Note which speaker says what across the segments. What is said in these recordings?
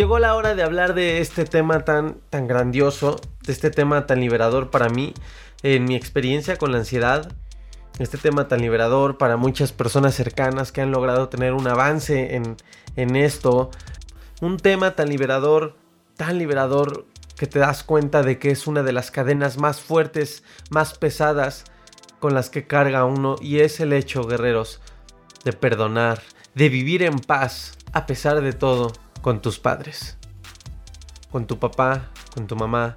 Speaker 1: Llegó la hora de hablar de este tema tan, tan grandioso, de este tema tan liberador para mí, en mi experiencia con la ansiedad, este tema tan liberador para muchas personas cercanas que han logrado tener un avance en, en esto. Un tema tan liberador, tan liberador que te das cuenta de que es una de las cadenas más fuertes, más pesadas con las que carga uno y es el hecho, guerreros, de perdonar, de vivir en paz a pesar de todo con tus padres, con tu papá, con tu mamá,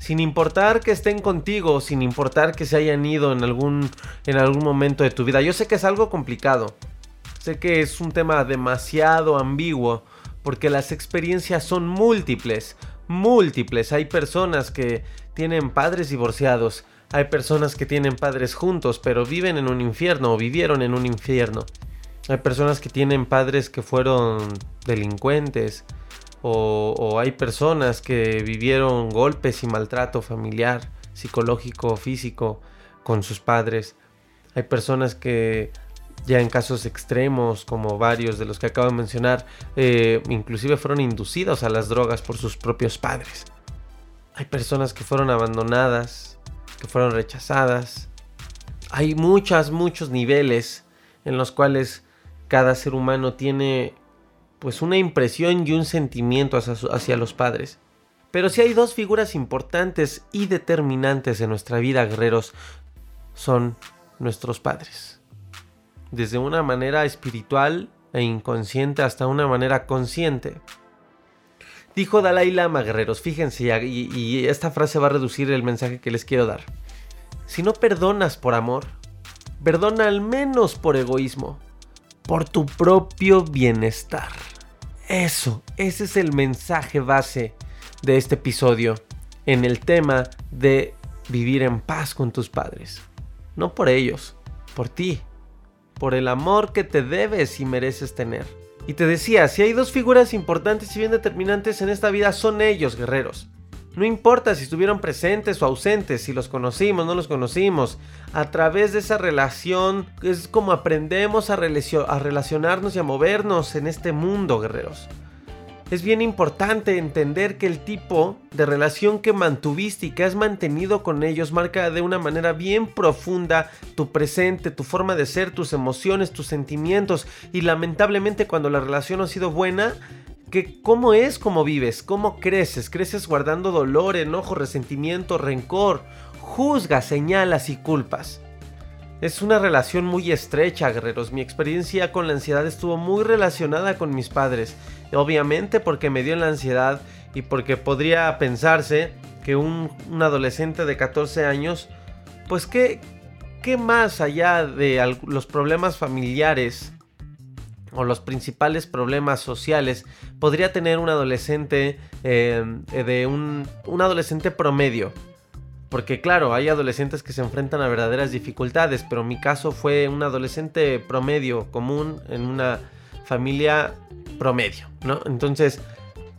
Speaker 1: sin importar que estén contigo, sin importar que se hayan ido en algún, en algún momento de tu vida. Yo sé que es algo complicado, sé que es un tema demasiado ambiguo, porque las experiencias son múltiples, múltiples. Hay personas que tienen padres divorciados, hay personas que tienen padres juntos, pero viven en un infierno o vivieron en un infierno. Hay personas que tienen padres que fueron delincuentes, o, hay personas que vivieron golpes y maltrato familiar, psicológico, físico con sus padres. Hay personas que ya en casos extremos, como varios de los que acabo de mencionar, eh, inclusive fueron inducidos a las drogas por sus propios padres. Hay personas que fueron abandonadas, que fueron rechazadas. Hay muchos, muchos niveles en los cuales cada ser humano tiene pues una impresión y un sentimiento hacia, los padres. Pero si hay dos figuras importantes y determinantes en nuestra vida, guerreros, son nuestros padres. Desde una manera espiritual e inconsciente hasta una manera consciente. Dijo Dalai Lama, guerreros, fíjense, y, y esta frase va a reducir el mensaje que les quiero dar. Si no perdonas por amor, perdona al menos por egoísmo, por tu propio bienestar. Eso, ese es el mensaje base de este episodio en el tema de vivir en paz con tus padres. No por ellos, por ti, por el amor que te debes y mereces tener. Y te decía, si hay dos figuras importantes y bien determinantes en esta vida son ellos, guerreros. No importa si estuvieron presentes o ausentes, si los conocimos, no los conocimos. A través de esa relación es como aprendemos a, relacionarnos y a movernos en este mundo, guerreros. Es bien importante entender que el tipo de relación que mantuviste y que has mantenido con ellos marca de una manera bien profunda tu presente, tu forma de ser, tus emociones, tus sentimientos. Y lamentablemente cuando la relación ha sido buena, que cómo es como vives, cómo creces, creces guardando dolor, enojo, resentimiento, rencor, juzgas, señalas y culpas. Es una relación muy estrecha, guerreros. Mi experiencia con la ansiedad estuvo muy relacionada con mis padres. Obviamente porque me dio la ansiedad y porque podría pensarse que un, adolescente de 14 años, pues qué, qué más allá de los problemas familiares o los principales problemas sociales podría tener un adolescente em, de un, un adolescente promedio. Porque claro, hay adolescentes que se enfrentan a verdaderas dificultades, pero mi caso fue un adolescente promedio común en una familia promedio, ¿no? Entonces,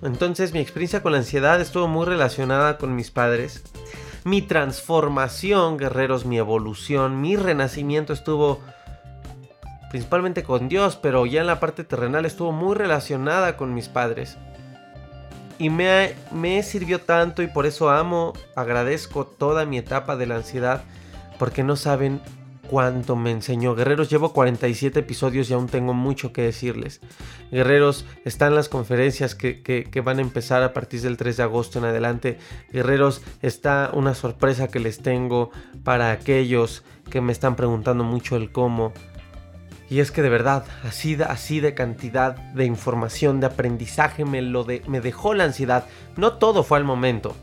Speaker 1: entonces mi experiencia con la ansiedad estuvo muy relacionada con mis padres. Mi transformación, guerreros, mi evolución, mi renacimiento estuvo principalmente con Dios, pero ya en la parte terrenal estuvo muy relacionada con mis padres. Y me, sirvió tanto y por eso amo, agradezco toda mi etapa de la ansiedad, porque no saben cuánto me enseñó. Guerreros, llevo 47 episodios y aún tengo mucho que decirles. Guerreros, están las conferencias que, que, van a empezar a partir del 3 de agosto en adelante. Guerreros, está una sorpresa que les tengo para aquellos que me están preguntando mucho el cómo. Y es que de verdad, así de, cantidad de información, de aprendizaje, me, lo de, me dejó la ansiedad. No todo fue al momento.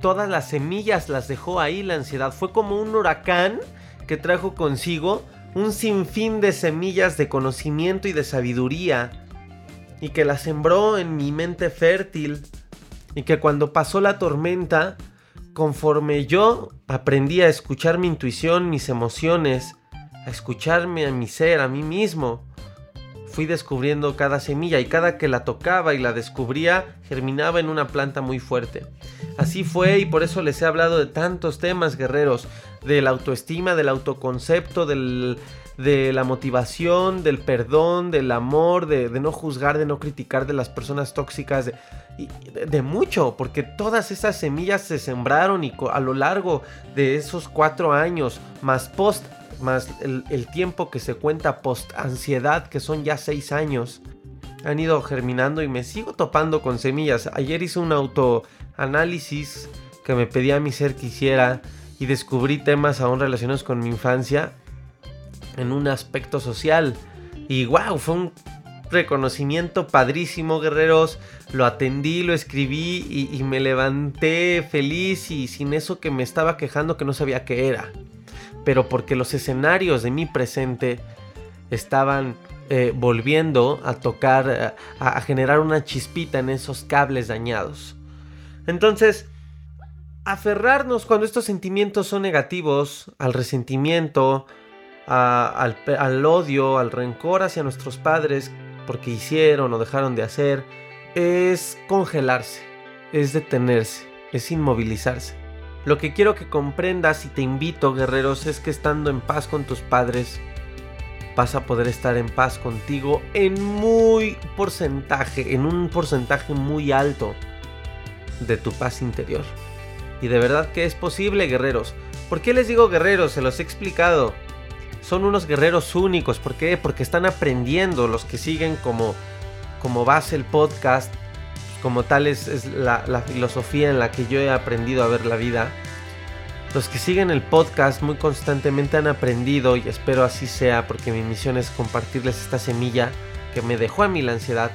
Speaker 1: Todas las semillas las dejó ahí la ansiedad. Fue como un huracán que trajo consigo un sinfín de semillas de conocimiento y de sabiduría. Y que las sembró en mi mente fértil. Y que cuando pasó la tormenta, conforme yo aprendí a escuchar mi intuición, mis emociones, a escucharme a mi ser, a mí mismo. Fui descubriendo cada semilla y cada que la tocaba y la descubría germinaba en una planta muy fuerte. Así fue y por eso les he hablado de tantos temas guerreros, de la autoestima, del autoconcepto, del, de la motivación, del perdón, del amor, de, no juzgar, de no criticar de las personas tóxicas, de, de, mucho, porque todas esas semillas se sembraron y a lo largo de esos cuatro años, más post más el, tiempo que se cuenta post ansiedad, que son ya seis años, han ido germinando y me sigo topando con semillas. Ayer hice un autoanálisis que me pedía mi ser que hiciera y descubrí temas aún relacionados con mi infancia en un aspecto social. Y wow, fue un reconocimiento padrísimo, guerreros. Lo atendí, lo escribí y, me levanté feliz y sin eso que me estaba quejando que no sabía qué era pero porque los escenarios de mi presente estaban eh, volviendo a tocar, eh, a, generar una chispita en esos cables dañados. Entonces, aferrarnos cuando estos sentimientos son negativos, al resentimiento, al, al, odio, al rencor hacia nuestros padres porque hicieron o dejaron de hacer, es congelarse, es detenerse, es inmovilizarse. Lo que quiero que comprendas y te invito, guerreros, es que estando en paz con tus padres, vas a poder estar en paz contigo en muy porcentaje, en un porcentaje muy alto de tu paz interior. Y de verdad que es posible, guerreros. ¿Por qué les digo guerreros? Se los he explicado. Son unos guerreros únicos. ¿Por qué? Porque están aprendiendo. Los que siguen como, como base el podcast como tal es, la, filosofía en la que yo he aprendido a ver la vida. Los que siguen el podcast muy constantemente han aprendido y espero así sea porque mi misión es compartirles esta semilla que me dejó a mí la ansiedad.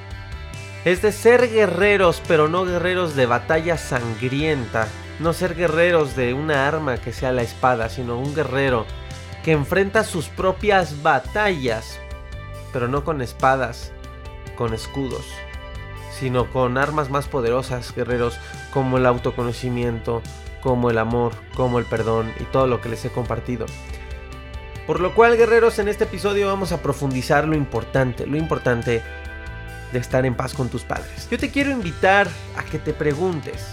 Speaker 1: Es de ser guerreros, pero no guerreros de batalla sangrienta. No ser guerreros de una arma que sea la espada, sino un guerrero que enfrenta sus propias batallas, pero no con espadas, con escudos sino con armas más poderosas, guerreros, como el autoconocimiento, como el amor, como el perdón y todo lo que les he compartido. Por lo cual, guerreros, en este episodio vamos a profundizar lo importante, lo importante de estar en paz con tus padres. Yo te quiero invitar a que te preguntes,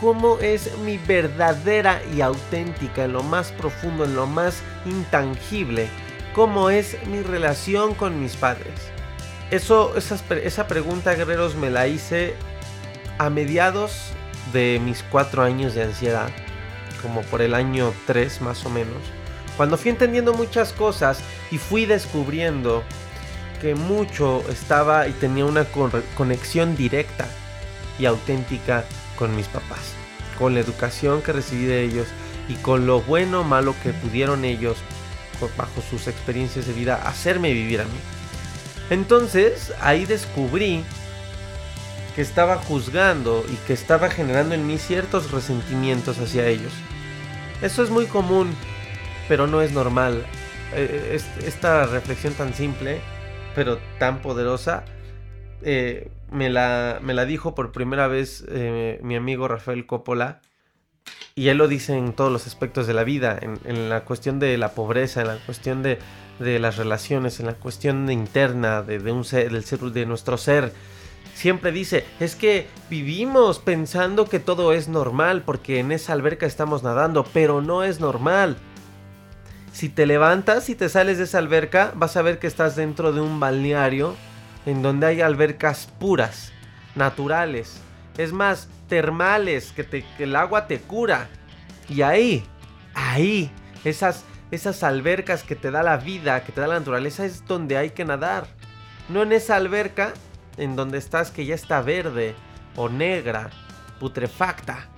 Speaker 1: ¿cómo es mi verdadera y auténtica, en lo más profundo, en lo más intangible, cómo es mi relación con mis padres? Eso, esa pregunta, guerreros, me la hice a mediados de mis cuatro años de ansiedad, como por el año 3 más o menos, cuando fui entendiendo muchas cosas y fui descubriendo que mucho estaba y tenía una conexión directa y auténtica con mis papás, con la educación que recibí de ellos y con lo bueno o malo que pudieron ellos, bajo sus experiencias de vida, hacerme vivir a mí. Entonces ahí descubrí que estaba juzgando y que estaba generando en mí ciertos resentimientos hacia ellos. Eso es muy común, pero no es normal. Eh, esta reflexión tan simple, pero tan poderosa, eh, me, la, me, la, dijo por primera vez eh, mi amigo Rafael Coppola. Y él lo dice en todos los aspectos de la vida, en la cuestión de la pobreza, en la cuestión de, de las relaciones, en la cuestión interna de, un ser, del ser, de nuestro ser. Siempre dice, es que vivimos pensando que todo es normal porque en esa alberca estamos nadando, pero no es normal. Si te levantas y te sales de esa alberca, vas a ver que estás dentro de un balneario en donde hay albercas puras, naturales, es más, termales, que, que el agua te cura. Y ahí, ahí, esas esas albercas que te da la vida, que te da la naturaleza, es donde hay que nadar. No en esa alberca en donde estás que ya está verde o negra, putrefacta,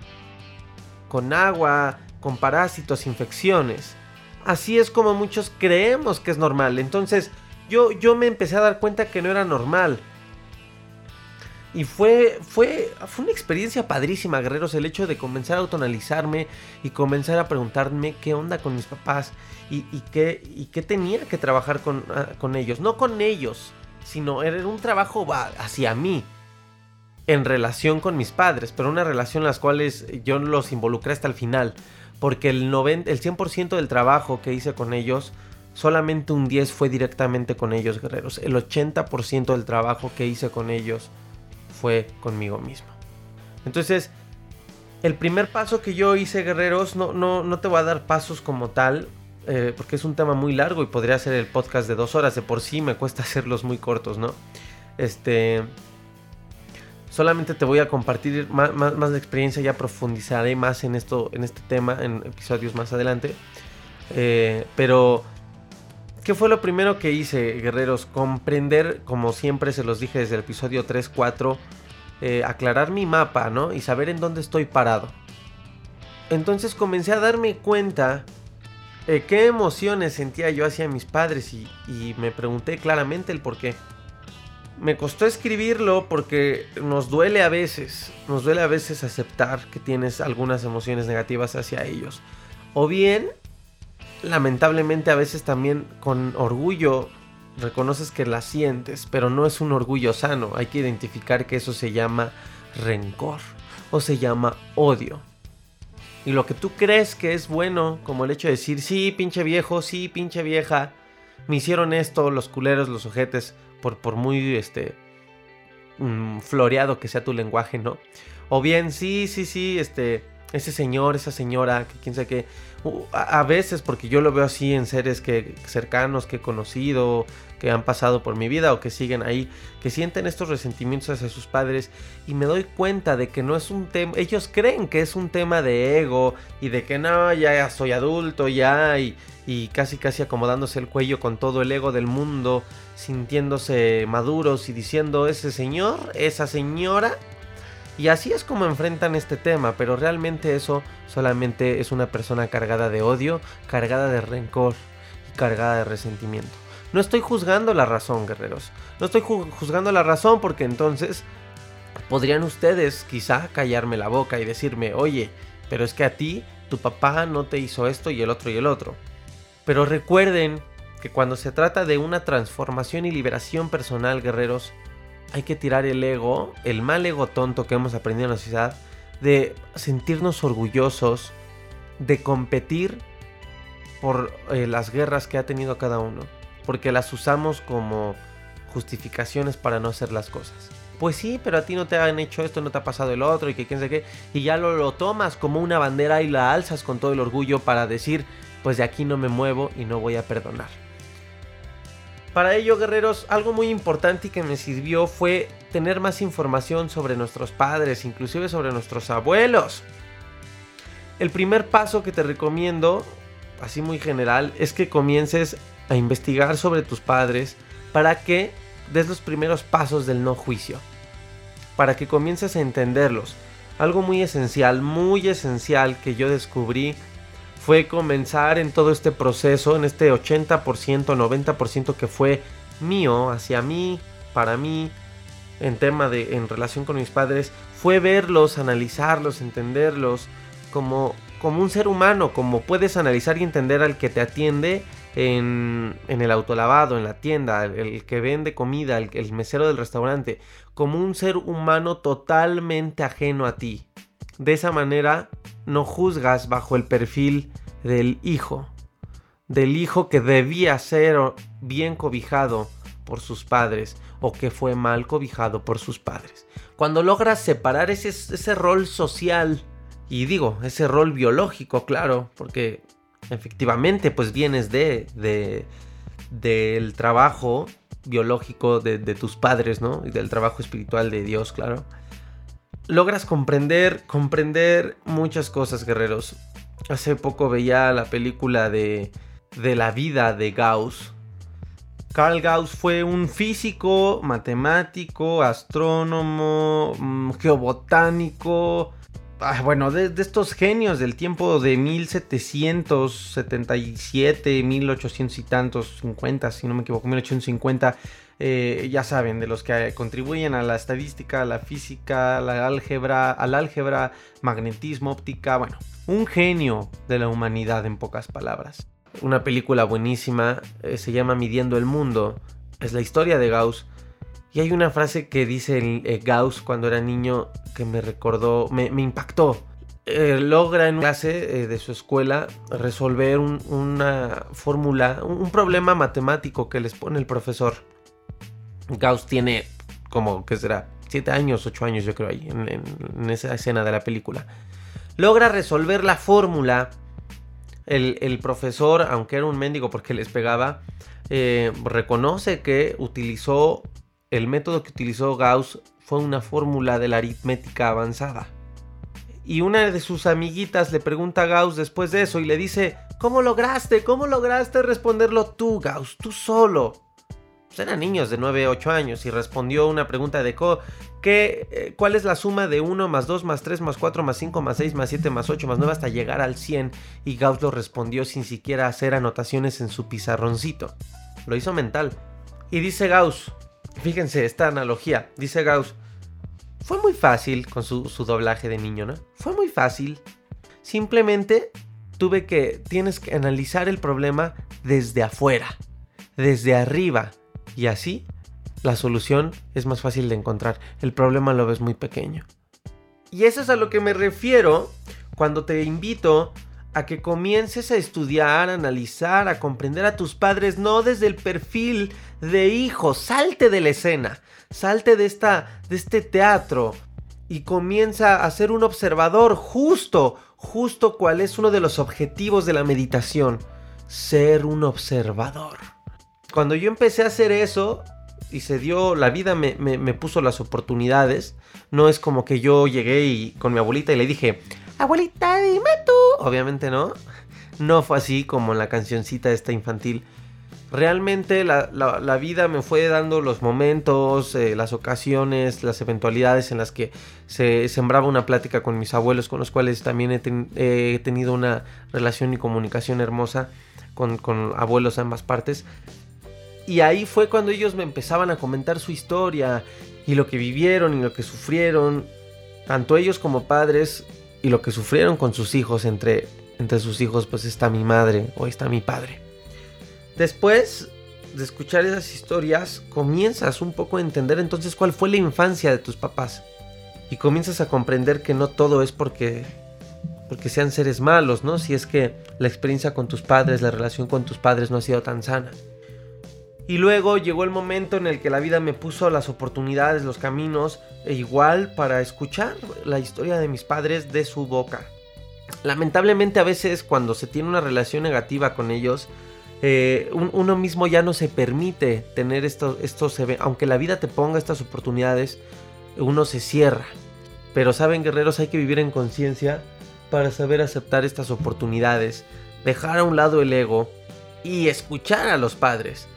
Speaker 1: con agua, con parásitos, infecciones. Así es como muchos creemos que es normal. Entonces yo, yo me empecé a dar cuenta que no era normal. Y fue, fue, fue una experiencia padrísima, guerreros, el hecho de comenzar a autonalizarme y comenzar a preguntarme qué onda con mis papás y, qué, y qué tenía que trabajar con, ah, con ellos. No con ellos, sino era un trabajo hacia mí en relación con mis padres, pero una relación en las cuales yo los involucré hasta el final, porque el, 90, el 100% del trabajo que hice con ellos, solamente un 10 fue directamente con ellos, guerreros. El 80% del trabajo que hice con ellos fue conmigo mismo. Entonces, el primer paso que yo hice, guerreros, no, no, no te voy a dar pasos como tal, eh, porque es un tema muy largo y podría ser el podcast de dos horas. De por sí me cuesta hacerlos muy cortos, ¿no? Este. Solamente te voy a compartir más, más, de experiencia, ya profundizaré más en esto, en este tema en episodios más adelante. Eh, pero, ¿qué fue lo primero que hice, guerreros? Comprender, como siempre se los dije desde el episodio 3, 4, eh, aclarar mi mapa, ¿no? Y saber en dónde estoy parado. Entonces comencé a darme cuenta eh, qué emociones sentía yo hacia mis padres y, me pregunté claramente el por qué. Me costó escribirlo porque nos duele a veces, nos duele a veces aceptar que tienes algunas emociones negativas hacia ellos. O bien, lamentablemente a veces también con orgullo reconoces que la sientes, pero no es un orgullo sano. Hay que identificar que eso se llama rencor o se llama odio. Y lo que tú crees que es bueno, como el hecho de decir, sí, pinche viejo, sí, pinche vieja, me hicieron esto, los culeros, los ojetes, por, por muy, este, mm, floreado que sea tu lenguaje, ¿no? O bien, sí, sí, sí, este, ese señor, esa señora, que quién sabe qué. A, veces, porque yo lo veo así en seres que cercanos que he conocido, que han pasado por mi vida o que siguen ahí, que sienten estos resentimientos hacia sus padres y me doy cuenta de que no es un tema, ellos creen que es un tema de ego y de que no, ya soy adulto, ya, y, y casi casi acomodándose el cuello con todo el ego del mundo, sintiéndose maduros y diciendo ese señor, esa señora y así es como enfrentan este tema, pero realmente eso solamente es una persona cargada de odio, cargada de rencor y cargada de resentimiento. No estoy juzgando la razón, guerreros. No estoy juzgando la razón porque entonces podrían ustedes quizá callarme la boca y decirme, oye, pero es que a ti tu papá no te hizo esto y el otro y el otro. Pero recuerden que cuando se trata de una transformación y liberación personal, guerreros, hay que tirar el ego, el mal ego tonto que hemos aprendido en la sociedad, de sentirnos orgullosos, de competir por eh, las guerras que ha tenido cada uno, porque las usamos como justificaciones para no hacer las cosas. Pues sí, pero a ti no te han hecho esto, no te ha pasado el otro y que quién sabe qué, y ya lo, lo tomas como una bandera y la alzas con todo el orgullo para decir, pues de aquí no me muevo y no voy a perdonar. Para ello, guerreros, algo muy importante y que me sirvió fue tener más información sobre nuestros padres, inclusive sobre nuestros abuelos. El primer paso que te recomiendo, así muy general, es que comiences a investigar sobre tus padres para que des los primeros pasos del no juicio. Para que comiences a entenderlos. Algo muy esencial, muy esencial que yo descubrí fue comenzar en todo este proceso, en este 80%, 90% que fue mío, hacia mí, para mí, en tema de, en relación con mis padres, fue verlos, analizarlos, entenderlos como, como un ser humano, como puedes analizar y entender al que te atiende en, en el autolavado, en la tienda, el, que vende comida, el, el mesero del restaurante, como un ser humano totalmente ajeno a ti. De esa manera no juzgas bajo el perfil del hijo, del hijo que debía ser bien cobijado por sus padres o que fue mal cobijado por sus padres. Cuando logras separar ese, ese rol social y digo, ese rol biológico, claro, porque efectivamente pues vienes de, de del trabajo biológico de, de, tus padres, ¿no? Y del trabajo espiritual de Dios, claro. Logras comprender, comprender muchas cosas, guerreros. Hace poco veía la película de, de la vida de Gauss. Carl Gauss fue un físico, matemático, astrónomo, mm, geobotánico, ah, bueno, de, estos genios del tiempo de 1777, 1800 y tantos, 50, si no me equivoco, 1850, eh, ya saben, de los que contribuyen a la estadística, a la física, a la álgebra, al álgebra, magnetismo, óptica, bueno, un genio de la humanidad en pocas palabras una película buenísima, eh, se llama Midiendo el Mundo, es la historia de Gauss. Y hay una frase que dice eh, Gauss cuando era niño que me recordó, me, impactó. Eh, logra en clase de su escuela resolver una fórmula, un, problema matemático que les pone el profesor. Gauss tiene como, ¿qué será? 7 años, 8 años yo creo ahí, en esa escena de la película. Logra resolver la fórmula el, profesor, aunque era un mendigo porque les pegaba, eh, reconoce que utilizó el método que utilizó Gauss fue una fórmula de la aritmética avanzada. Y una de sus amiguitas le pregunta a Gauss después de eso y le dice, ¿cómo lograste? ¿Cómo lograste responderlo tú, Gauss? Tú solo. Pues eran niños de 9, 8 años y respondió una pregunta de ¿qué, eh, ¿cuál es la suma de 1 más 2 más 3 más 4 más 5 más 6 más 7 más 8 más 9 hasta llegar al 100? Y Gauss lo respondió sin siquiera hacer anotaciones en su pizarroncito. Lo hizo mental. Y dice Gauss, fíjense esta analogía, dice Gauss, fue muy fácil con su, su doblaje de niño, ¿no? Fue muy fácil. Simplemente tuve que, tienes que analizar el problema desde afuera, desde arriba. Y así la solución es más fácil de encontrar. El problema lo ves muy pequeño. Y eso es a lo que me refiero cuando te invito a que comiences a estudiar, a analizar, a comprender a tus padres, no desde el perfil de hijo, salte de la escena, salte de, esta, de este teatro y comienza a ser un observador justo, justo cuál es uno de los objetivos de la meditación, ser un observador. Cuando yo empecé a hacer eso, y se dio, la vida me, puso las oportunidades. No es como que yo llegué y, con mi abuelita y le dije, abuelita, dime tú. Obviamente no. No fue así como en la cancioncita esta infantil. Realmente la, vida me fue dando los momentos, eh, las ocasiones, las eventualidades en las que se sembraba una plática con mis abuelos, con los cuales también he, tenido una relación y comunicación hermosa con, con abuelos de ambas partes. Y ahí fue cuando ellos me empezaban a comentar su historia y lo que vivieron y lo que sufrieron, tanto ellos como padres y lo que sufrieron con sus hijos. Entre, entre sus hijos pues está mi madre o está mi padre. Después de escuchar esas historias, comienzas un poco a entender entonces cuál fue la infancia de tus papás. Y comienzas a comprender que no todo es porque porque sean seres malos, ¿no? Si es que la experiencia con tus padres, la relación con tus padres no ha sido tan sana. Y luego llegó el momento en el que la vida me puso las oportunidades, los caminos, e igual para escuchar la historia de mis padres de su boca. Lamentablemente a veces cuando se tiene una relación negativa con ellos, eh, uno mismo ya no se permite tener estos, estos aunque la vida te ponga estas oportunidades, uno se cierra. Pero saben guerreros, hay que vivir en conciencia para saber aceptar estas oportunidades, dejar a un lado el ego y escuchar a los padres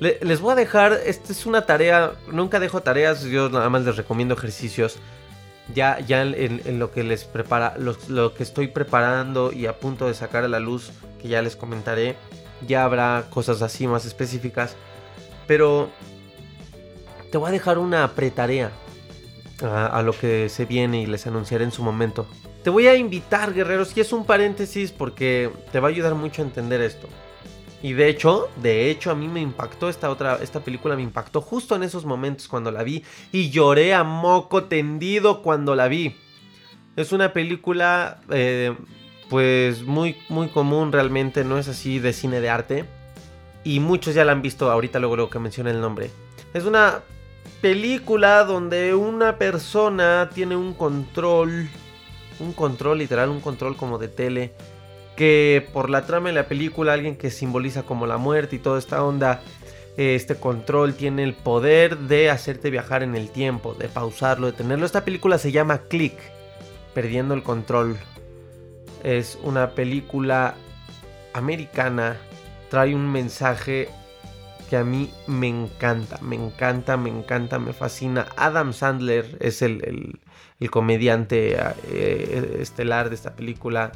Speaker 1: les voy a dejar, esta es una tarea, nunca dejo tareas, yo nada más les recomiendo ejercicios. Ya, ya en, lo que les prepara, lo, que estoy preparando y a punto de sacar a la luz, que ya les comentaré, ya habrá cosas así más específicas. Pero te voy a dejar una pretarea a, a lo que se viene y les anunciaré en su momento. Te voy a invitar, guerreros, y es un paréntesis porque te va a ayudar mucho a entender esto. Y de hecho, de hecho a mí me impactó esta otra, esta película me impactó justo en esos momentos cuando la vi y lloré a moco tendido cuando la vi. Es una película eh, pues muy, muy común realmente, no es así de cine de arte. Y muchos ya la han visto ahorita luego, luego que mencione el nombre. Es una película donde una persona tiene un control, un control literal, un control como de tele que por la trama de la película alguien que simboliza como la muerte y toda esta onda, este control tiene el poder de hacerte viajar en el tiempo, de pausarlo, de tenerlo. Esta película se llama Click, Perdiendo el Control. Es una película americana trae un mensaje que a mí me encanta, me encanta, me encanta, me fascina. Adam Sandler es el, comediante eh, estelar de esta película.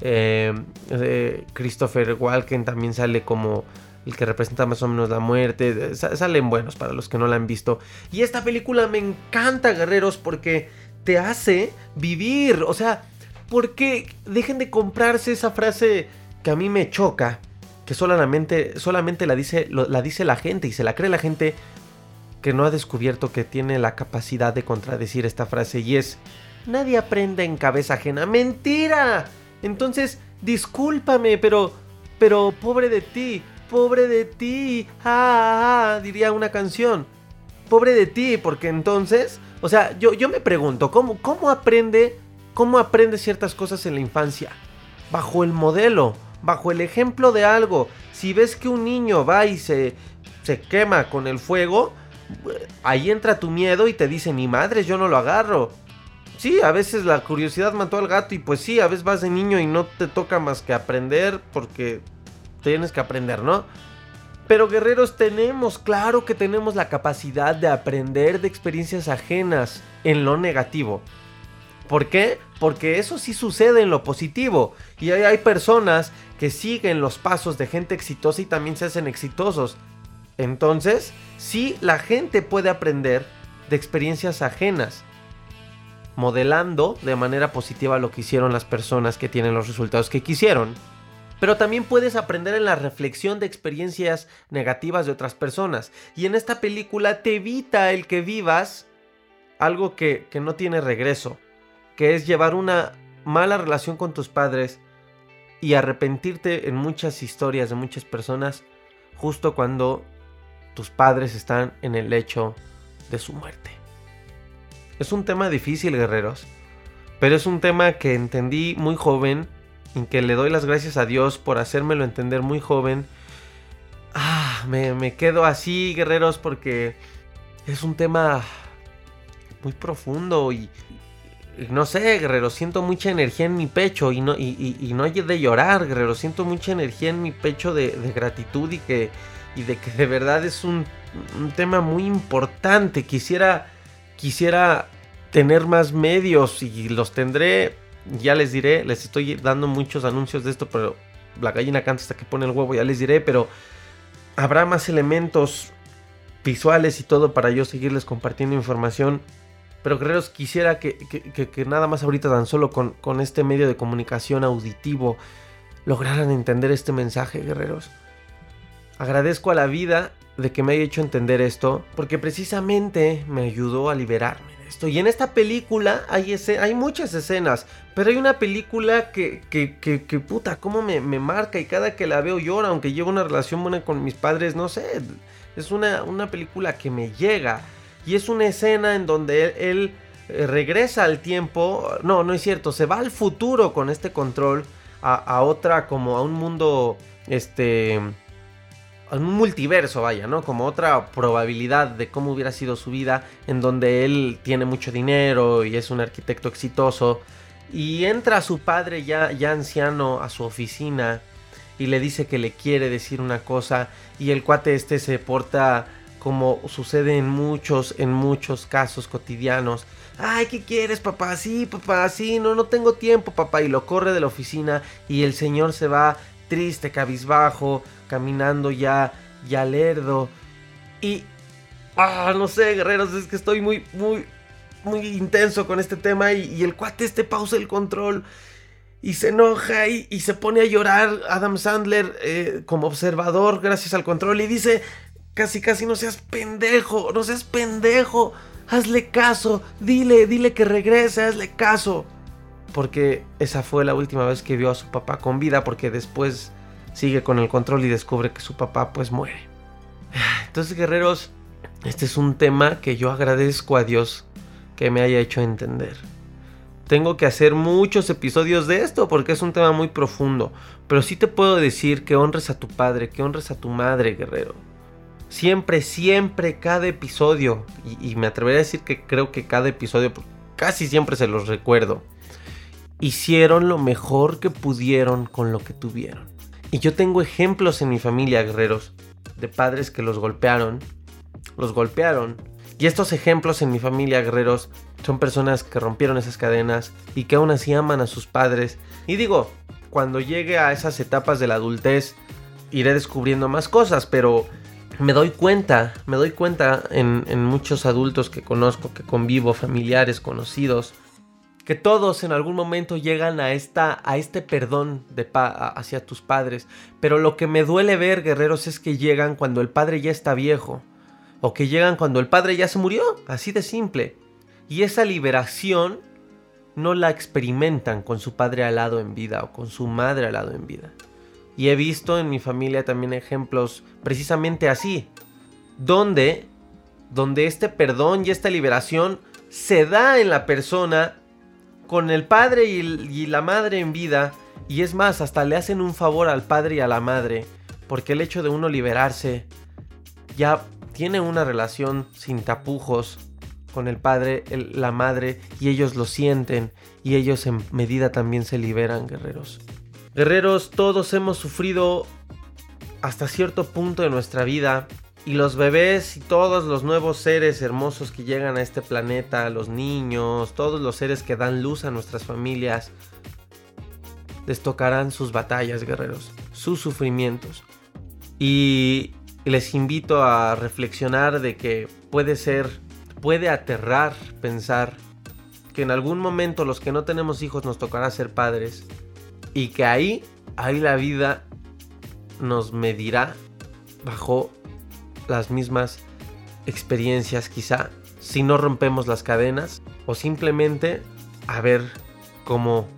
Speaker 1: Eh, Christopher Walken también sale como el que representa más o menos la muerte. Salen buenos para los que no la han visto. Y esta película me encanta, guerreros, porque te hace vivir. O sea, porque dejen de comprarse esa frase que a mí me choca. Que solamente, solamente la, dice, la dice la gente y se la cree la gente que no ha descubierto que tiene la capacidad de contradecir esta frase. Y es, nadie aprende en cabeza ajena. Mentira. Entonces, discúlpame, pero, pero pobre de ti pobre de ti, ah, diría una canción. Pobre de ti, porque entonces, o sea, yo, yo me pregunto, ¿cómo, cómo aprende, cómo aprende ciertas cosas en la infancia? Bajo el modelo, bajo el ejemplo de algo. Si ves que un niño va y se, se quema con el fuego, ahí entra tu miedo y te dice, mi madre, yo no lo agarro. Sí, a veces la curiosidad mató al gato y pues sí, a veces vas de niño y no te toca más que aprender porque tienes que aprender, ¿no? Pero guerreros tenemos, claro que tenemos la capacidad de aprender de experiencias ajenas en lo negativo. ¿Por qué? Porque eso sí sucede en lo positivo. Y hay, hay personas que siguen los pasos de gente exitosa y también se hacen exitosos. Entonces, sí, la gente puede aprender de experiencias ajenas, modelando de manera positiva lo que hicieron las personas que tienen los resultados que quisieron pero también puedes aprender en la reflexión de experiencias negativas de otras personas. Y en esta película te evita el que vivas algo que, no tiene regreso, que es llevar una mala relación con tus padres y arrepentirte en muchas historias de muchas personas justo cuando tus padres están en el lecho de su muerte. Es un tema difícil, guerreros, pero es un tema que entendí muy joven en que le doy las gracias a Dios por hacérmelo entender muy joven. Ah, me, quedo así, guerreros, porque es un tema muy profundo y, no sé, guerreros, siento mucha energía en mi pecho y no, y, no hay de llorar, guerreros, siento mucha energía en mi pecho de, gratitud y, que, y de que de verdad es un, un tema muy importante. Quisiera, quisiera tener más medios y los tendré ya les diré, les estoy dando muchos anuncios de esto, pero la gallina canta hasta que pone el huevo, ya les diré, pero habrá más elementos visuales y todo para yo seguirles compartiendo información. Pero guerreros, quisiera que, nada más ahorita tan solo con, con este medio de comunicación auditivo lograran entender este mensaje, guerreros. Agradezco a la vida de que me haya hecho entender esto, porque precisamente me ayudó a liberarme y en esta película hay, hay muchas escenas, pero hay una película que, que, que, puta, cómo me, marca y cada que la veo llora, aunque llevo una relación buena con mis padres, no sé, es una, una película que me llega. Y es una escena en donde él, eh, regresa al tiempo, no, no es cierto, se va al futuro con este control a, a otra, como a un mundo, este un multiverso, vaya, ¿no? Como otra probabilidad de cómo hubiera sido su vida, en donde él tiene mucho dinero y es un arquitecto exitoso. Y entra su padre ya, ya anciano a su oficina y le dice que le quiere decir una cosa y el cuate este se porta como sucede en muchos, en muchos casos cotidianos. Ay, ¿qué quieres, papá? Sí, papá, sí, no, no tengo tiempo, papá. Y lo corre de la oficina y el señor se va triste, cabizbajo, caminando ya, ya lerdo. Y, ah, no sé, guerreros, es que estoy muy, muy, muy intenso con este tema y, el cuate este pausa el control y se enoja y, se pone a llorar Adam Sandler eh, como observador gracias al control y dice, casi, casi no seas pendejo, no seas pendejo, hazle caso, dile, dile que regrese, hazle caso. Porque esa fue la última vez que vio a su papá con vida, porque después sigue con el control y descubre que su papá pues muere. Entonces guerreros, este es un tema que yo agradezco a Dios que me haya hecho entender. Tengo que hacer muchos episodios de esto porque es un tema muy profundo. Pero sí te puedo decir que honres a tu padre, que honres a tu madre, guerrero. Siempre, siempre, cada episodio. Y, y me atrevería a decir que creo que cada episodio, casi siempre se los recuerdo. Hicieron lo mejor que pudieron con lo que tuvieron Y yo tengo ejemplos en mi familia, guerreros, de padres que los golpearon, los golpearon. Y estos ejemplos en mi familia, guerreros, son personas que rompieron esas cadenas y que aún así aman a sus padres. Y digo, cuando llegue a esas etapas de la adultez, iré descubriendo más cosas, pero me doy cuenta, me doy cuenta en, muchos adultos que conozco, que convivo, familiares, conocidos, que todos en algún momento llegan a, esta, a este perdón de hacia tus padres. Pero lo que me duele ver, guerreros, es que llegan cuando el padre ya está viejo. O que llegan cuando el padre ya se murió. Así de simple. Y esa liberación no la experimentan con su padre al lado en vida o con su madre al lado en vida. Y he visto en mi familia también ejemplos precisamente así, donde donde este perdón y esta liberación se da en la persona con el padre y, la madre en vida y es más, hasta le hacen un favor al padre y a la madre, porque el hecho de uno liberarse ya tiene una relación sin tapujos con el padre, la madre, y ellos lo sienten, y ellos en medida también se liberan, guerreros. Guerreros, todos hemos sufrido hasta cierto punto de nuestra vida, y los bebés y todos los nuevos seres hermosos que llegan a este planeta, los niños, todos los seres que dan luz a nuestras familias, les tocarán sus batallas, guerreros, sus sufrimientos. Y les invito a reflexionar de que puede ser puede aterrar pensar que en algún momento los que no tenemos hijos nos tocará ser padres y que ahí, ahí la vida nos medirá bajo las mismas experiencias quizá si no rompemos las cadenas o simplemente a ver cómo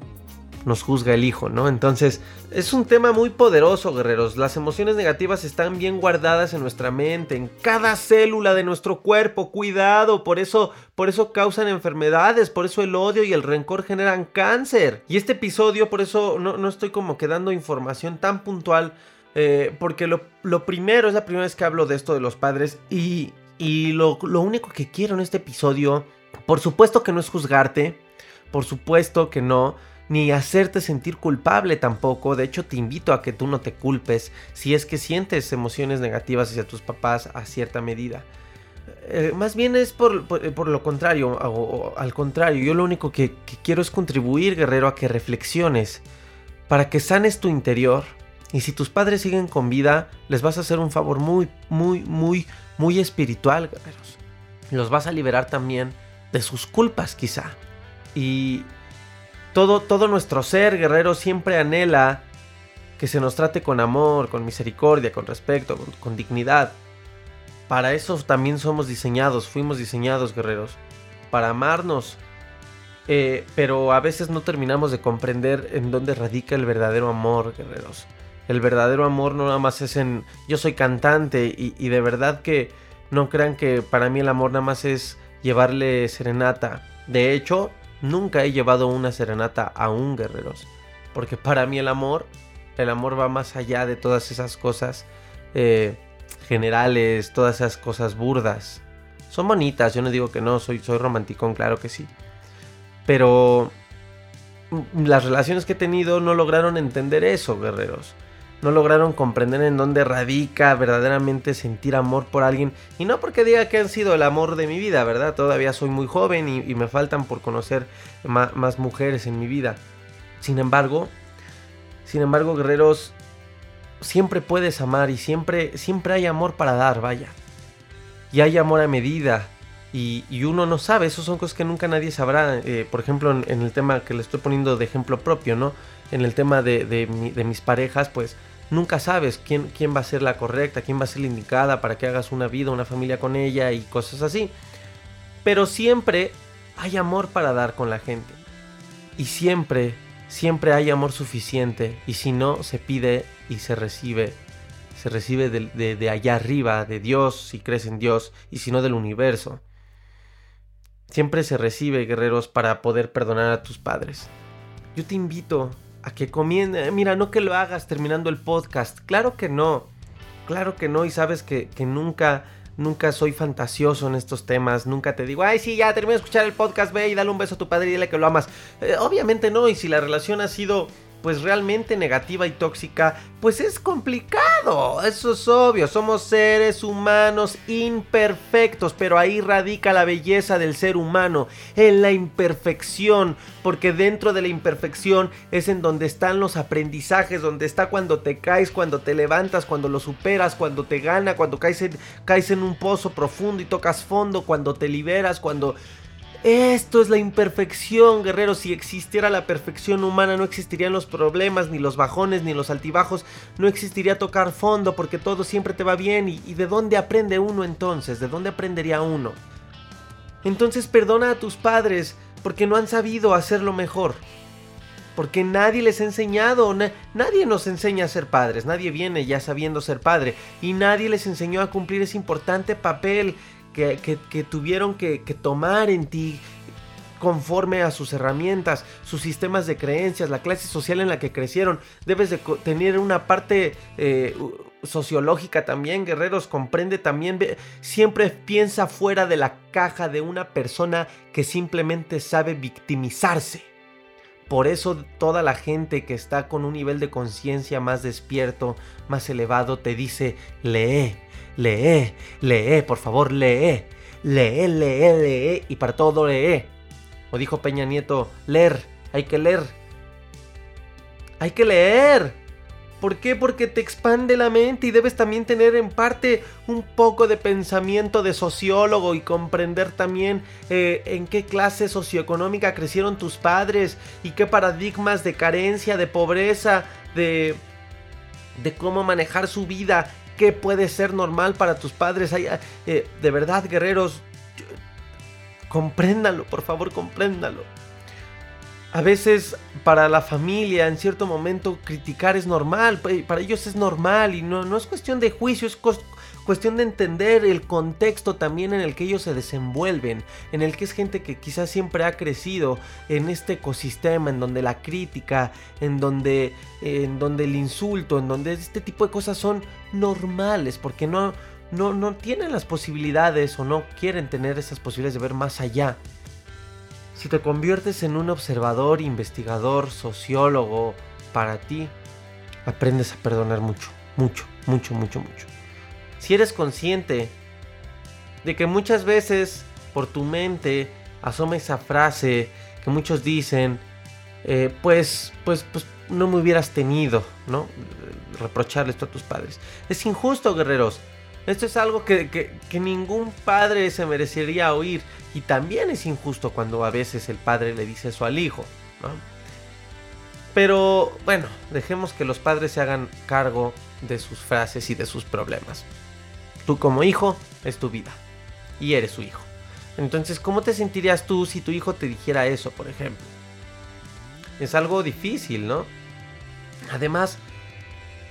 Speaker 1: nos juzga el hijo, ¿no? Entonces, es un tema muy poderoso, guerreros. Las emociones negativas están bien guardadas en nuestra mente, en cada célula de nuestro cuerpo. Cuidado, por eso, por eso causan enfermedades, por eso el odio y el rencor generan cáncer. Y este episodio, por eso no, estoy como que dando información tan puntual, eh, porque lo, primero es la primera vez que hablo de esto de los padres y, y lo, único que quiero en este episodio, por supuesto que no es juzgarte, por supuesto que no ni hacerte sentir culpable tampoco. De hecho, te invito a que tú no te culpes si es que sientes emociones negativas hacia tus papás a cierta medida. Eh, más bien es por, lo contrario, o, al contrario, yo lo único que quiero es contribuir, guerrero, a que reflexiones, para que sanes tu interior. Y si tus padres siguen con vida, les vas a hacer un favor muy, muy, muy, muy espiritual, guerreros. Los vas a liberar también de sus culpas, quizá. Y, todo, nuestro ser guerrero siempre anhela que se nos trate con amor, con misericordia, con respeto, con, dignidad. Para eso también somos diseñados, fuimos diseñados guerreros, para amarnos. Eh, pero a veces no terminamos de comprender en dónde radica el verdadero amor, guerreros. El verdadero amor no nada más es en yo soy cantante y, y de verdad que no crean que para mí el amor nada más es llevarle serenata. De hecho, Nunca he llevado una serenata a un guerreros. Porque para mí el amor, el amor va más allá de todas esas cosas eh, generales, todas esas cosas burdas. Son bonitas, yo no digo que no, soy, soy romanticón, claro que sí. Pero mm, las relaciones que he tenido no lograron entender eso, guerreros no lograron comprender en dónde radica verdaderamente sentir amor por alguien. Y no porque diga que han sido el amor de mi vida, ¿verdad? Todavía soy muy joven y, me faltan por conocer más, mujeres en mi vida. Sin embargo, sin embargo, guerreros, siempre puedes amar y siempre, siempre hay amor para dar, vaya. Y hay amor a medida. Y, uno no sabe, esos son cosas que nunca nadie sabrá. Eh, por ejemplo, en, el tema que le estoy poniendo de ejemplo propio, ¿no? En el tema de, de mis parejas, pues nunca sabes quién, quién va a ser la correcta, quién va a ser la indicada para que hagas una vida, una familia con ella y cosas así. Pero siempre hay amor para dar con la gente. Y siempre, siempre hay amor suficiente. Y si no, se pide y se recibe. Se recibe de, de allá arriba, de Dios, si crees en Dios, y si no del universo. Siempre se recibe, guerreros, para poder perdonar a tus padres. Yo te invito a que comience. Mira, no que lo hagas terminando el podcast. Claro que no. Claro que no. Y sabes que, nunca, nunca soy fantasioso en estos temas. Nunca te digo, ay, sí, ya termina de escuchar el podcast, ve y dale un beso a tu padre y dile que lo amas. Eh, obviamente no. Y si la relación ha sido pues realmente negativa y tóxica, pues es complicado, eso es obvio, somos seres humanos imperfectos, pero ahí radica la belleza del ser humano, en la imperfección, porque dentro de la imperfección es en donde están los aprendizajes, donde está cuando te caes, cuando te levantas, cuando lo superas, cuando te gana, cuando caes en, caes en un pozo profundo y tocas fondo, cuando te liberas, cuando esto es la imperfección, guerrero. Si existiera la perfección humana, no existirían los problemas, ni los bajones, ni los altibajos. No existiría tocar fondo, porque todo siempre te va bien. ¿Y, de dónde aprende uno entonces? ¿De dónde aprendería uno? Entonces perdona a tus padres, porque no han sabido hacerlo mejor. Porque nadie les ha enseñado, nadie nos enseña a ser padres, nadie viene ya sabiendo ser padre y nadie les enseñó a cumplir ese importante papel que, tuvieron que, tomar en ti conforme a sus herramientas, sus sistemas de creencias, la clase social en la que crecieron. Debes de tener una parte eh, sociológica también, guerreros, comprende también, siempre piensa fuera de la caja de una persona que simplemente sabe victimizarse. Por eso toda la gente que está con un nivel de conciencia más despierto, más elevado, te dice, lee, lee, lee, por favor, lee, lee, lee, lee, y para todo lee. O dijo Peña Nieto, leer, hay que leer. Hay que leer. ¿Por qué? Porque te expande la mente y debes también tener en parte un poco de pensamiento de sociólogo y comprender también eh, en qué clase socioeconómica crecieron tus padres y qué paradigmas de carencia, de pobreza, de, de cómo manejar su vida qué puede ser normal para tus padres. Eh, de verdad, guerreros, compréndalo, por favor, compréndalo. A veces para la familia en cierto momento criticar es normal, para ellos es normal y no, no es cuestión de juicio, es cuestión de entender el contexto también en el que ellos se desenvuelven, en el que es gente que quizás siempre ha crecido en este ecosistema, en donde la crítica, en donde, en donde el insulto, en donde este tipo de cosas son normales, porque no, no, no tienen las posibilidades o no quieren tener esas posibilidades de ver más allá. Si te conviertes en un observador, investigador, sociólogo, para ti, aprendes a perdonar mucho, mucho, mucho, mucho, mucho si eres consciente de que muchas veces por tu mente asoma esa frase que muchos dicen, eh, pues, pues, pues no me hubieras tenido, ¿no? Reprocharle esto a tus padres. Es injusto, guerreros. Esto es algo que, que, ningún padre se merecería oír. Y también es injusto cuando a veces el padre le dice eso al hijo, ¿no? Pero bueno, dejemos que los padres se hagan cargo de sus frases y de sus problemas. Tú como hijo es tu vida y eres su hijo. Entonces, ¿cómo te sentirías tú si tu hijo te dijera eso, por ejemplo? Es algo difícil, ¿no? Además,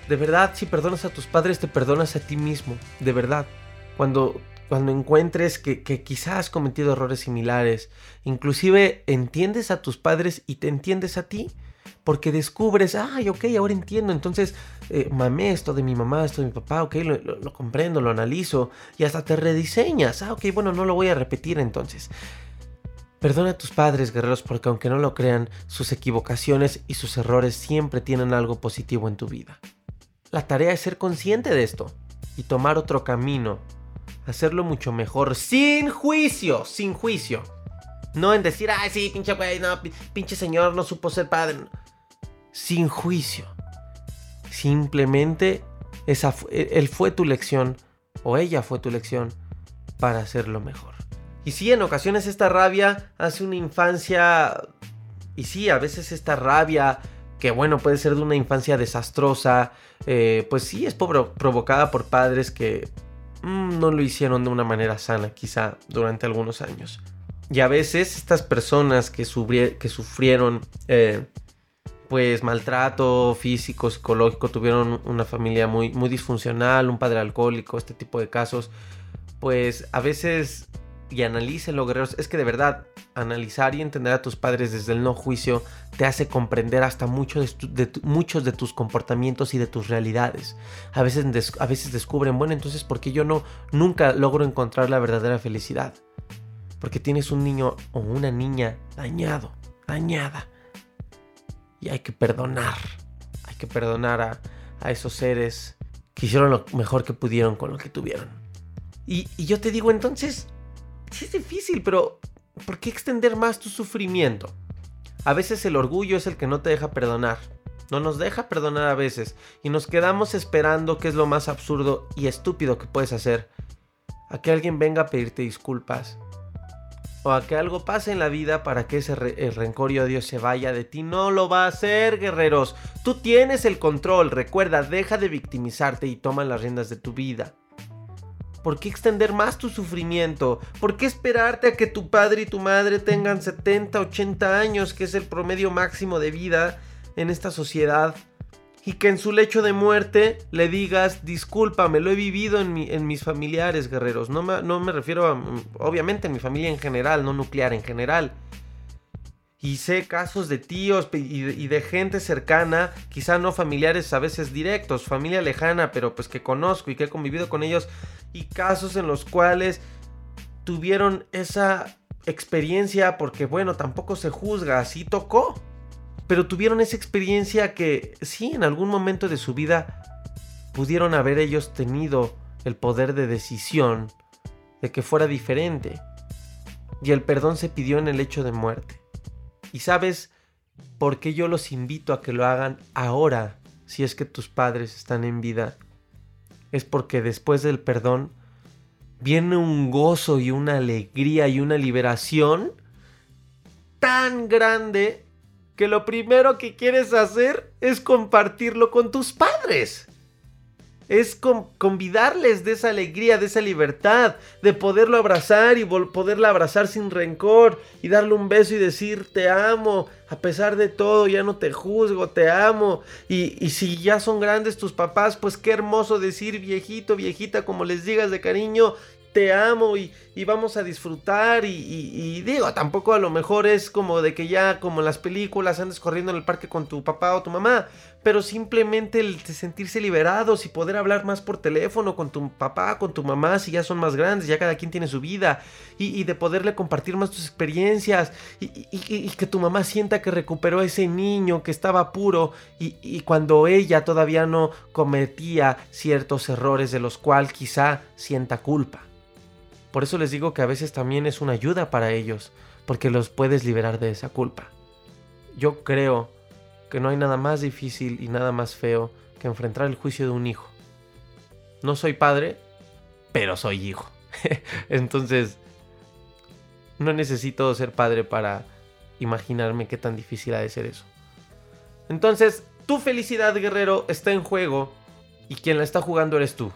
Speaker 1: de verdad, si perdonas a tus padres, te perdonas a ti mismo, de verdad. Cuando, cuando encuentres que, que quizás has cometido errores similares, inclusive entiendes a tus padres y te entiendes a ti, porque descubres, ay, ok, ahora entiendo, entonces eh, mamé esto de mi mamá, esto de mi papá, ok, lo, comprendo, lo analizo y hasta te rediseñas, ah, ok, bueno, no lo voy a repetir entonces. Perdona a tus padres, guerreros, porque aunque no lo crean, sus equivocaciones y sus errores siempre tienen algo positivo en tu vida. La tarea es ser consciente de esto y tomar otro camino, hacerlo mucho mejor, sin juicio, sin juicio. No en decir, ay, sí, pinche güey, no, pinche señor no supo ser padre sin juicio. Simplemente esa, e, él fue tu lección o ella fue tu lección para hacerlo mejor. Y sí, en ocasiones esta rabia hace una infancia... Y sí, a veces esta rabia, que bueno, puede ser de una infancia desastrosa, eh, pues sí, es provocada por padres que mm, no lo hicieron de una manera sana, quizá durante algunos años. Y a veces estas personas que, que sufrieron eh, pues maltrato físico, psicológico, tuvieron una familia muy, muy disfuncional, un padre alcohólico, este tipo de casos, pues a veces, y analícenlo guerreros, es que de verdad, analizar y entender a tus padres desde el no juicio te hace comprender hasta mucho de, muchos de tus comportamientos y de tus realidades. A veces, a veces descubren, bueno, entonces, ¿por qué yo no, nunca logro encontrar la verdadera felicidad? Porque tienes un niño o una niña dañado, dañada Y hay que perdonar. Hay que perdonar a, a esos seres que hicieron lo mejor que pudieron con lo que tuvieron. Y, y yo te digo entonces, es difícil, pero ¿por qué extender más tu sufrimiento? A veces el orgullo es el que no te deja perdonar. No nos deja perdonar a veces y nos quedamos esperando que es lo más absurdo y estúpido que puedes hacer. A que alguien venga a pedirte disculpas. O a que algo pase en la vida para que ese el rencor y odio se vaya de ti. No lo va a hacer, guerreros. Tú tienes el control. Recuerda, deja de victimizarte y toma las riendas de tu vida. ¿Por qué extender más tu sufrimiento? ¿Por qué esperarte a que tu padre y tu madre tengan 70, 80 años, que es el promedio máximo de vida en esta sociedad? Y que en su lecho de muerte le digas, discúlpame, lo he vivido en, mis familiares, guerreros. No me, no me refiero a, obviamente, en mi familia en general, no nuclear en general. Y sé casos de tíos y de, gente cercana, quizá no familiares a veces directos, familia lejana, pero pues que conozco y que he convivido con ellos. Y casos en los cuales tuvieron esa experiencia porque bueno, tampoco se juzga, así tocó. Pero tuvieron esa experiencia que sí, en algún momento de su vida pudieron haber ellos tenido el poder de decisión de que fuera diferente. Y el perdón se pidió en el hecho de muerte. ¿Y sabes por qué yo los invito a que lo hagan ahora si es que tus padres están en vida? Es porque después del perdón viene un gozo y una alegría y una liberación tan grande que lo primero que quieres hacer es compartirlo con tus padres es convidarles de esa alegría, de esa libertad, de poderlo abrazar y poderla abrazar sin rencor y darle un beso y decir te amo, a pesar de todo, ya no te juzgo, te amo. Y, y si ya son grandes tus papás, pues qué hermoso decir viejito, viejita, como les digas de cariño, te amo y, vamos a disfrutar y, digo, tampoco a lo mejor es como de que ya como en las películas andes corriendo en el parque con tu papá o tu mamá, pero simplemente el sentirse liberados y poder hablar más por teléfono con tu papá, con tu mamá, si ya son más grandes, ya cada quien tiene su vida y, de poderle compartir más tus experiencias y, que tu mamá sienta que recuperó a ese niño que estaba puro y cuando ella todavía no cometía ciertos errores de los cuales quizá sienta culpa. Por eso les digo que a veces también es una ayuda para ellos, porque los puedes liberar de esa culpa. Yo creo que no hay nada más difícil y nada más feo que enfrentar el juicio de un hijo. No soy padre, pero soy hijo. Entonces, no necesito ser padre para imaginarme qué tan difícil ha de ser eso. Entonces, tu felicidad, guerrero, está en juego y quien la está jugando eres tú.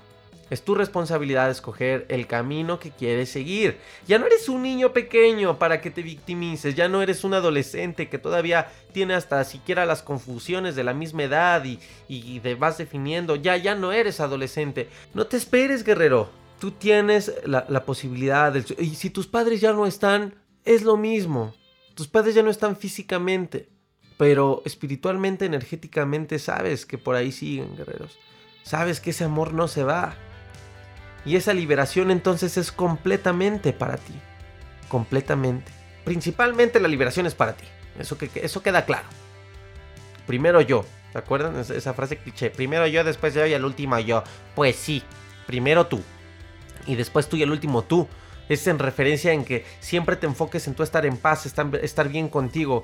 Speaker 1: Es tu responsabilidad escoger el camino que quieres seguir. Ya no eres un niño pequeño para que te victimices, ya no eres un adolescente que todavía tiene hasta siquiera las confusiones de la misma edad y, y te vas definiendo. Ya, ya no eres adolescente. No te esperes, guerrero. Tú tienes la, la posibilidad. Del, y si tus padres ya no están, es lo mismo. Tus padres ya no están físicamente. Pero espiritualmente, energéticamente, sabes que por ahí siguen, guerreros. Sabes que ese amor no se va. Y esa liberación entonces es completamente para ti. Completamente. Principalmente la liberación es para ti. Eso, que, eso queda claro. Primero yo. ¿Se acuerdan esa frase cliché? Primero yo, después yo y el último yo. Pues sí. Primero tú. Y después tú y el último tú. Es en referencia en que siempre te enfoques en tu estar en paz, estar bien contigo.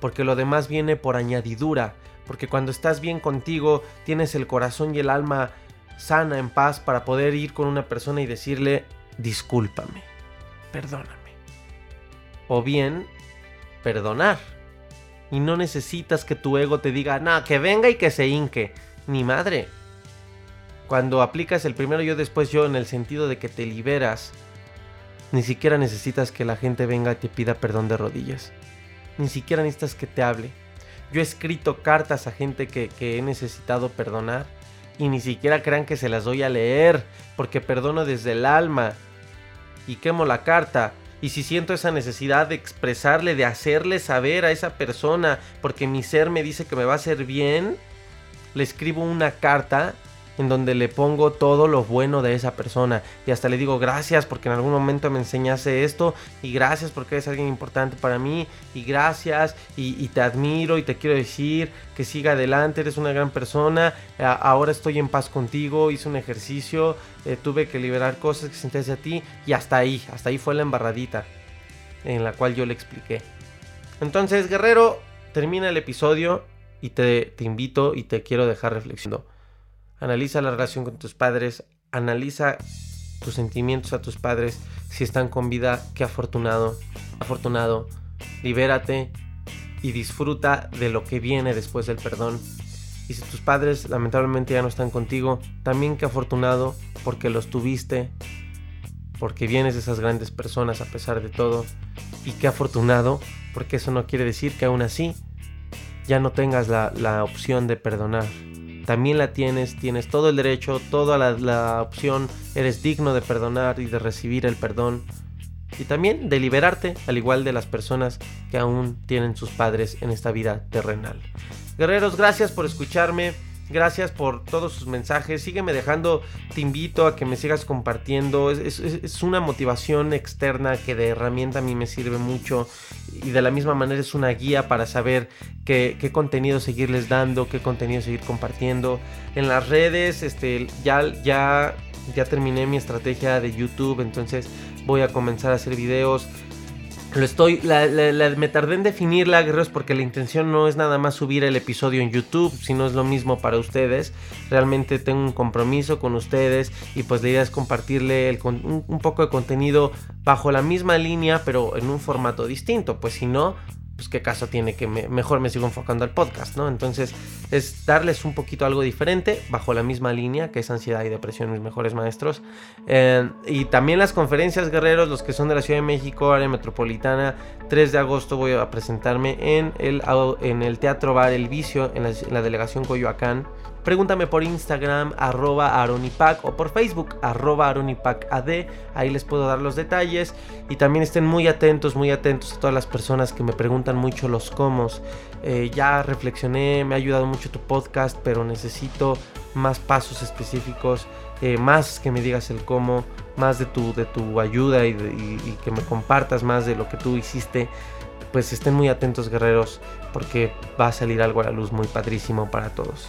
Speaker 1: Porque lo demás viene por añadidura. Porque cuando estás bien contigo, tienes el corazón y el alma sana, en paz, para poder ir con una persona y decirle, discúlpame, perdóname. O bien, perdonar. Y no necesitas que tu ego te diga, no, que venga y que se hinque. Ni madre. Cuando aplicas el primero yo, después yo, en el sentido de que te liberas, ni siquiera necesitas que la gente venga y te pida perdón de rodillas. Ni siquiera necesitas que te hable. Yo he escrito cartas a gente que, que he necesitado perdonar y ni siquiera crean que se las doy a leer, porque perdono desde el alma y quemo la carta. Y si siento esa necesidad de expresarle, de hacerle saber a esa persona, porque mi ser me dice que me va a hacer bien, le escribo una carta en donde le pongo todo lo bueno de esa persona y hasta le digo gracias porque en algún momento me enseñaste esto y gracias porque eres alguien importante para mí y gracias y, te admiro y te quiero decir que siga adelante, eres una gran persona, ahora estoy en paz contigo, hice un ejercicio, eh, tuve que liberar cosas que sentí hacia ti y hasta ahí, hasta ahí fue la embarradita en la cual yo le expliqué. Entonces, guerrero, termina el episodio y te, te invito y te quiero dejar reflexionando. Analiza la relación con tus padres, analiza tus sentimientos a tus padres, si están con vida, qué afortunado, afortunado, libérate y disfruta de lo que viene después del perdón. Y si tus padres lamentablemente ya no están contigo, también qué afortunado porque los tuviste, porque vienes de esas grandes personas a pesar de todo. Y qué afortunado porque eso no quiere decir que aún así ya no tengas la, la opción de perdonar también la tienes, tienes todo el derecho, toda la, opción, eres digno de perdonar y de recibir el perdón. Y también de liberarte, al igual de las personas que aún tienen sus padres en esta vida terrenal. Guerreros, gracias por escucharme. Gracias por todos sus mensajes. Sígueme dejando. Te invito a que me sigas compartiendo. Es, una motivación externa que de herramienta a mí me sirve mucho. Y de la misma manera es una guía para saber qué, contenido seguirles dando, qué contenido seguir compartiendo. En las redes, este, ya, ya, ya terminé mi estrategia de YouTube. Entonces voy a comenzar a hacer videos lo estoy, me tardé en definirla, guerreros, porque la intención no es nada más subir el episodio en YouTube, sino es lo mismo para ustedes. Realmente tengo un compromiso con ustedes y pues la idea es compartirle un poco de contenido bajo la misma línea, pero en un formato distinto. Pues si no, pues qué caso tiene que mejor me sigo enfocando al podcast, ¿no? Entonces es darles un poquito algo diferente bajo la misma línea que es ansiedad y depresión, mis mejores maestros. Eh, y también las conferencias guerreros, los que son de la Ciudad de México, área metropolitana, 3 de agosto voy a presentarme en el, Teatro Bar El Vicio, en la delegación Coyoacán. Pregúntame por Instagram, arroba aronipac o por Facebook, arroba aronipacad. Ahí les puedo dar los detalles. Y también estén muy atentos, muy atentos a todas las personas que me preguntan mucho los cómo. Eh, ya reflexioné, me ha ayudado mucho tu podcast, pero necesito más pasos específicos, eh, más que me digas el cómo, más de tu, de tu ayuda y, y que me compartas más de lo que tú hiciste pues estén muy atentos guerreros porque va a salir algo a la luz muy padrísimo para todos.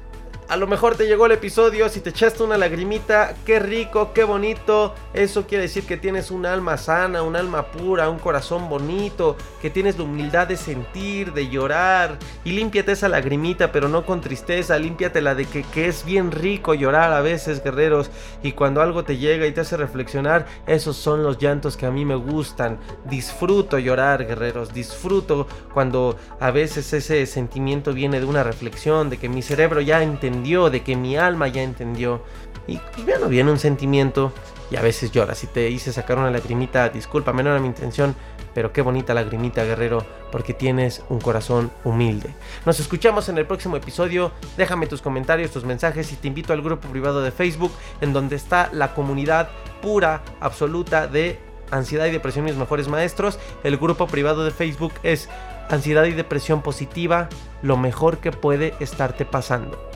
Speaker 1: A lo mejor te llegó el episodio, si te echaste una lagrimita, qué rico, qué bonito. Eso quiere decir que tienes un alma sana, un alma pura, un corazón bonito, que tienes la humildad de sentir, de llorar. Y límpiate esa lagrimita, pero no con tristeza, límpiatela de que, que es bien rico llorar a veces, guerreros. Y cuando algo te llega y te hace reflexionar, esos son los llantos que a mí me gustan. Disfruto llorar, guerreros, disfruto cuando a veces ese sentimiento viene de una reflexión, de que mi cerebro ya entendió de que mi alma ya entendió. Y pues ya no viene un sentimiento y a veces llora. Si te hice sacar una lagrimita, discúlpame, no era mi intención, pero qué bonita lagrimita, guerrero, porque tienes un corazón humilde. Nos escuchamos en el próximo episodio. Déjame tus comentarios, tus mensajes y te invito al grupo privado de Facebook, en donde está la comunidad pura, absoluta de ansiedad y depresión mis mejores maestros. El grupo privado de Facebook es ansiedad y depresión positiva, lo mejor que puede estarte pasando.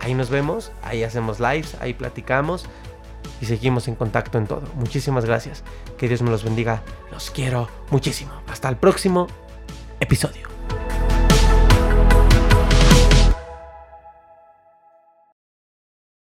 Speaker 1: Ahí nos vemos, ahí hacemos lives, ahí platicamos y seguimos en contacto en todo. Muchísimas gracias. Que Dios me los bendiga. Los quiero muchísimo. Hasta el próximo episodio.